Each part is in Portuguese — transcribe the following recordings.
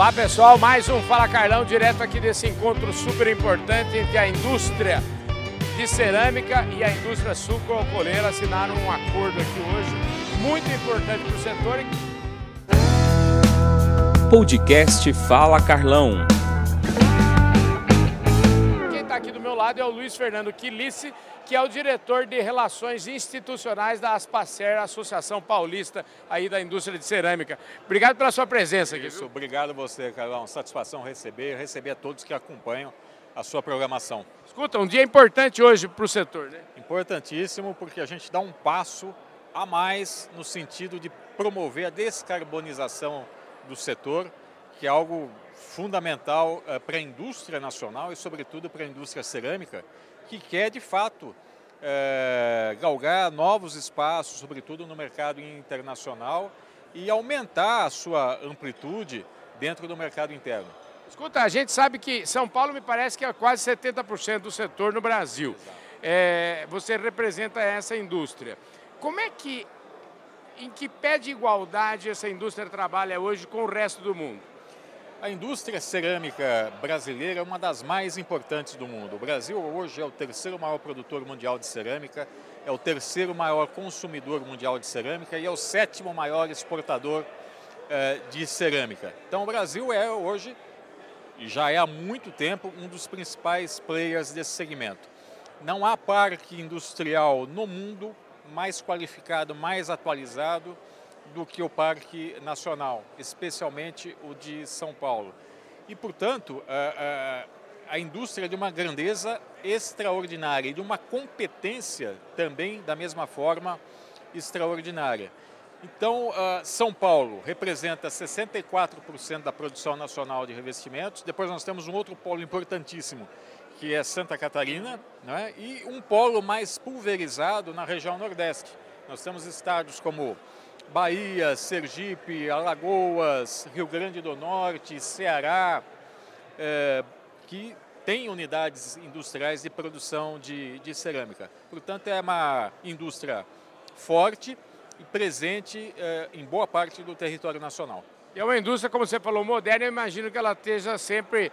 Olá pessoal, mais um Fala Carlão, direto aqui desse encontro super importante entre a indústria de cerâmica e a indústria sucro-alcooleira assinaram um acordo aqui hoje, muito importante para o setor. Podcast Fala Carlão. Lado é o Luiz Fernando Quilice, que é o diretor de Relações Institucionais da Aspacer, Associação Paulista aí da Indústria de Cerâmica. Obrigado pela sua presença aqui. Isso, obrigado a você, Carlão. Satisfação receber, receber a todos que acompanham a sua programação. Escuta, um dia importante hoje para o setor, né? Importantíssimo porque a gente dá um passo a mais no sentido de promover a descarbonização do setor, que é algo fundamental uh, para a indústria nacional e, sobretudo, para a indústria cerâmica, que quer, de fato, uh, galgar novos espaços, sobretudo no mercado internacional, e aumentar a sua amplitude dentro do mercado interno. Escuta, a gente sabe que São Paulo me parece que é quase 70% do setor no Brasil. É, você representa essa indústria. Como é que, em que pé de igualdade essa indústria trabalha hoje com o resto do mundo? A indústria cerâmica brasileira é uma das mais importantes do mundo. O Brasil hoje é o terceiro maior produtor mundial de cerâmica, é o terceiro maior consumidor mundial de cerâmica e é o sétimo maior exportador eh, de cerâmica. Então o Brasil é hoje, e já é há muito tempo, um dos principais players desse segmento. Não há parque industrial no mundo mais qualificado, mais atualizado do que o Parque Nacional, especialmente o de São Paulo. E, portanto, a, a, a indústria é de uma grandeza extraordinária e de uma competência também, da mesma forma, extraordinária. Então, uh, São Paulo representa 64% da produção nacional de revestimentos. Depois nós temos um outro polo importantíssimo, que é Santa Catarina, né? e um polo mais pulverizado na região Nordeste. Nós temos estados como Bahia, Sergipe, Alagoas, Rio Grande do Norte, Ceará, é, que tem unidades industriais de produção de, de cerâmica. Portanto, é uma indústria forte e presente é, em boa parte do território nacional. É uma indústria, como você falou, moderna, eu imagino que ela esteja sempre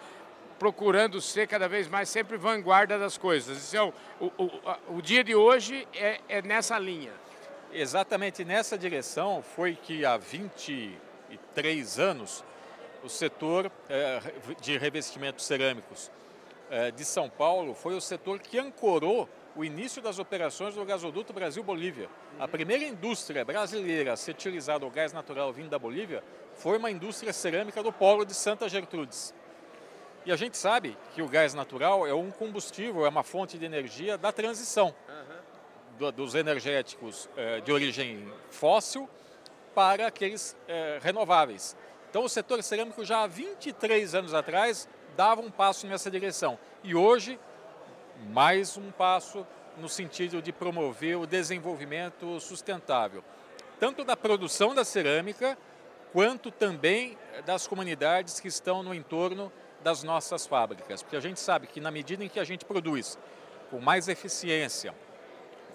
procurando ser cada vez mais sempre vanguarda das coisas. Então, o, o, o dia de hoje é, é nessa linha. Exatamente nessa direção foi que há 23 anos o setor eh, de revestimentos cerâmicos eh, de São Paulo foi o setor que ancorou o início das operações do gasoduto Brasil-Bolívia. A primeira indústria brasileira a ser utilizada o gás natural vindo da Bolívia foi uma indústria cerâmica do polo de Santa Gertrudes. E a gente sabe que o gás natural é um combustível, é uma fonte de energia da transição do, dos energéticos eh, de origem fóssil para aqueles eh, renováveis. Então, o setor cerâmico já há 23 anos atrás dava um passo nessa direção. E hoje, mais um passo no sentido de promover o desenvolvimento sustentável, tanto da produção da cerâmica, quanto também das comunidades que estão no entorno das nossas fábricas. Porque a gente sabe que na medida em que a gente produz com mais eficiência,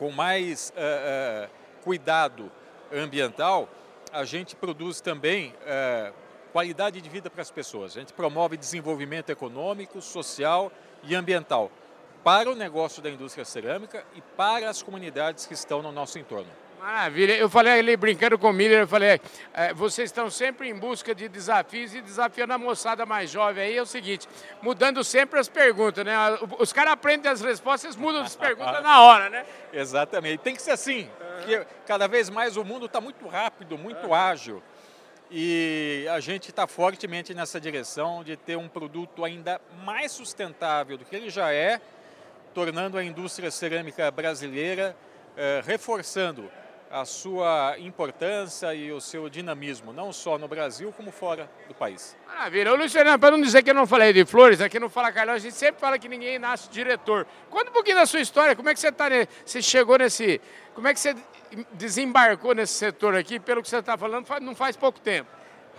com mais uh, uh, cuidado ambiental, a gente produz também uh, qualidade de vida para as pessoas. A gente promove desenvolvimento econômico, social e ambiental para o negócio da indústria cerâmica e para as comunidades que estão no nosso entorno. Maravilha. Eu falei ali brincando com o Miller, eu falei, é, vocês estão sempre em busca de desafios e desafiando a moçada mais jovem aí é o seguinte, mudando sempre as perguntas, né? Os caras aprendem as respostas, mudam as perguntas na hora, né? Exatamente. Tem que ser assim, porque cada vez mais o mundo está muito rápido, muito ágil. E a gente está fortemente nessa direção de ter um produto ainda mais sustentável do que ele já é, tornando a indústria cerâmica brasileira, eh, reforçando a sua importância e o seu dinamismo, não só no Brasil, como fora do país. Maravilha. Ô, Luiz Fernando, para não dizer que eu não falei de flores, aqui não Fala Carlão, a gente sempre fala que ninguém nasce diretor. Conta um pouquinho da sua história, como é que você está, você chegou nesse, como é que você desembarcou nesse setor aqui, pelo que você está falando, não faz pouco tempo.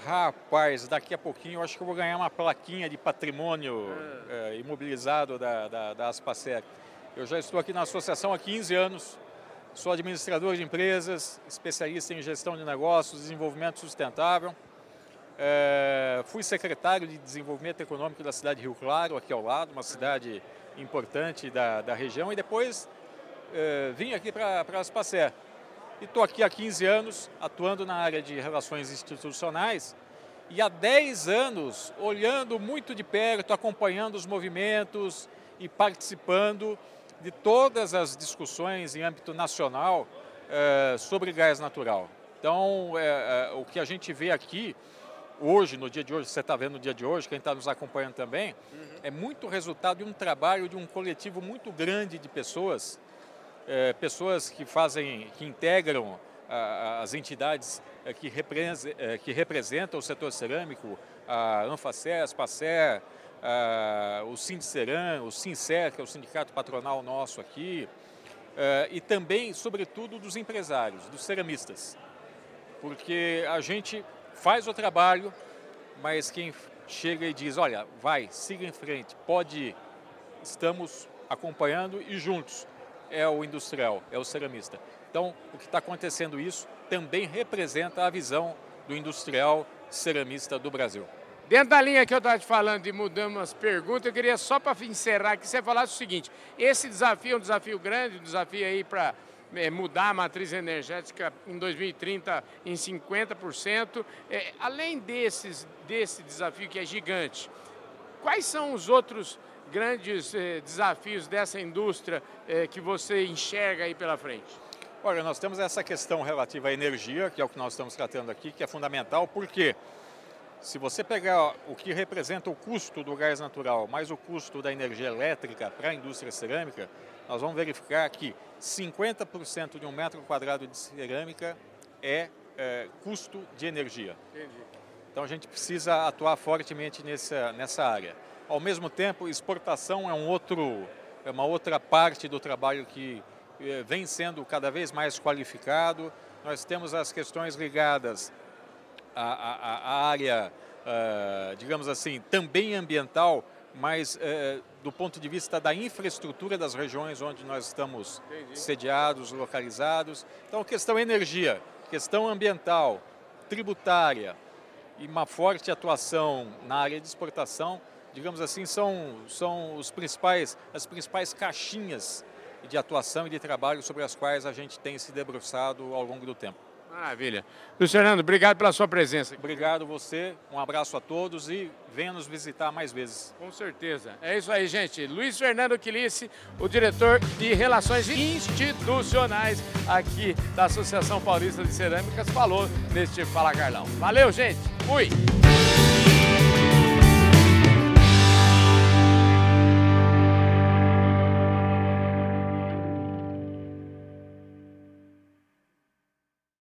Rapaz, daqui a pouquinho eu acho que eu vou ganhar uma plaquinha de patrimônio é. É, imobilizado da, da, da Aspacer. Eu já estou aqui na associação há 15 anos, Sou administrador de empresas, especialista em gestão de negócios, desenvolvimento sustentável É, fui secretário de Desenvolvimento Econômico da cidade de Rio Claro, aqui ao lado, uma cidade importante da, da região, e depois é, vim aqui para Aspacé. E estou aqui há 15 anos, atuando na área de relações institucionais, e há 10 anos olhando muito de perto, acompanhando os movimentos e participando de todas as discussões em âmbito nacional é, sobre gás natural. Então, é, é, o que a gente vê aqui hoje, no dia de hoje, você está vendo no dia de hoje, quem está nos acompanhando também, uhum. é muito resultado de um trabalho de um coletivo muito grande de pessoas, pessoas que fazem, que integram a, as entidades que, repre, que representam o setor cerâmico, a Anfacé, a Spacé, uh, o Sindiceran, o Sincer, que é o sindicato patronal nosso aqui, uh, e também, sobretudo, dos empresários, dos ceramistas. Porque a gente faz o trabalho, mas quem chega e diz, olha, vai, siga em frente, pode ir, estamos acompanhando e juntos, é o industrial, é o ceramista. Então, o que está acontecendo isso também representa a visão do industrial ceramista do Brasil. Dentro da linha que eu estava te falando de mudando as perguntas, eu queria só para encerrar que você falasse o seguinte: esse desafio é um desafio grande, um desafio aí para é, mudar a matriz energética em 2030 em 50%. É, além desses, desse desafio que é gigante, quais são os outros grandes é, desafios dessa indústria é, que você enxerga aí pela frente? Olha, nós temos essa questão relativa à energia, que é o que nós estamos tratando aqui, que é fundamental, por quê? Se você pegar o que representa o custo do gás natural mais o custo da energia elétrica para a indústria cerâmica, nós vamos verificar que 50% de um metro quadrado de cerâmica é, é custo de energia. Entendi. Então a gente precisa atuar fortemente nessa, nessa área. Ao mesmo tempo, exportação é, um outro, é uma outra parte do trabalho que é, vem sendo cada vez mais qualificado. Nós temos as questões ligadas a, a, a área, uh, digamos assim, também ambiental, mas uh, do ponto de vista da infraestrutura das regiões onde nós estamos Entendi. sediados, localizados. Então, questão energia, questão ambiental, tributária e uma forte atuação na área de exportação, digamos assim, são, são os principais, as principais caixinhas de atuação e de trabalho sobre as quais a gente tem se debruçado ao longo do tempo. Maravilha. Luiz Fernando, obrigado pela sua presença. Obrigado você, um abraço a todos e venha nos visitar mais vezes. Com certeza. É isso aí, gente. Luiz Fernando Quilice, o diretor de Relações Institucionais aqui da Associação Paulista de Cerâmicas, falou neste Fala Carlão. Valeu, gente. Fui.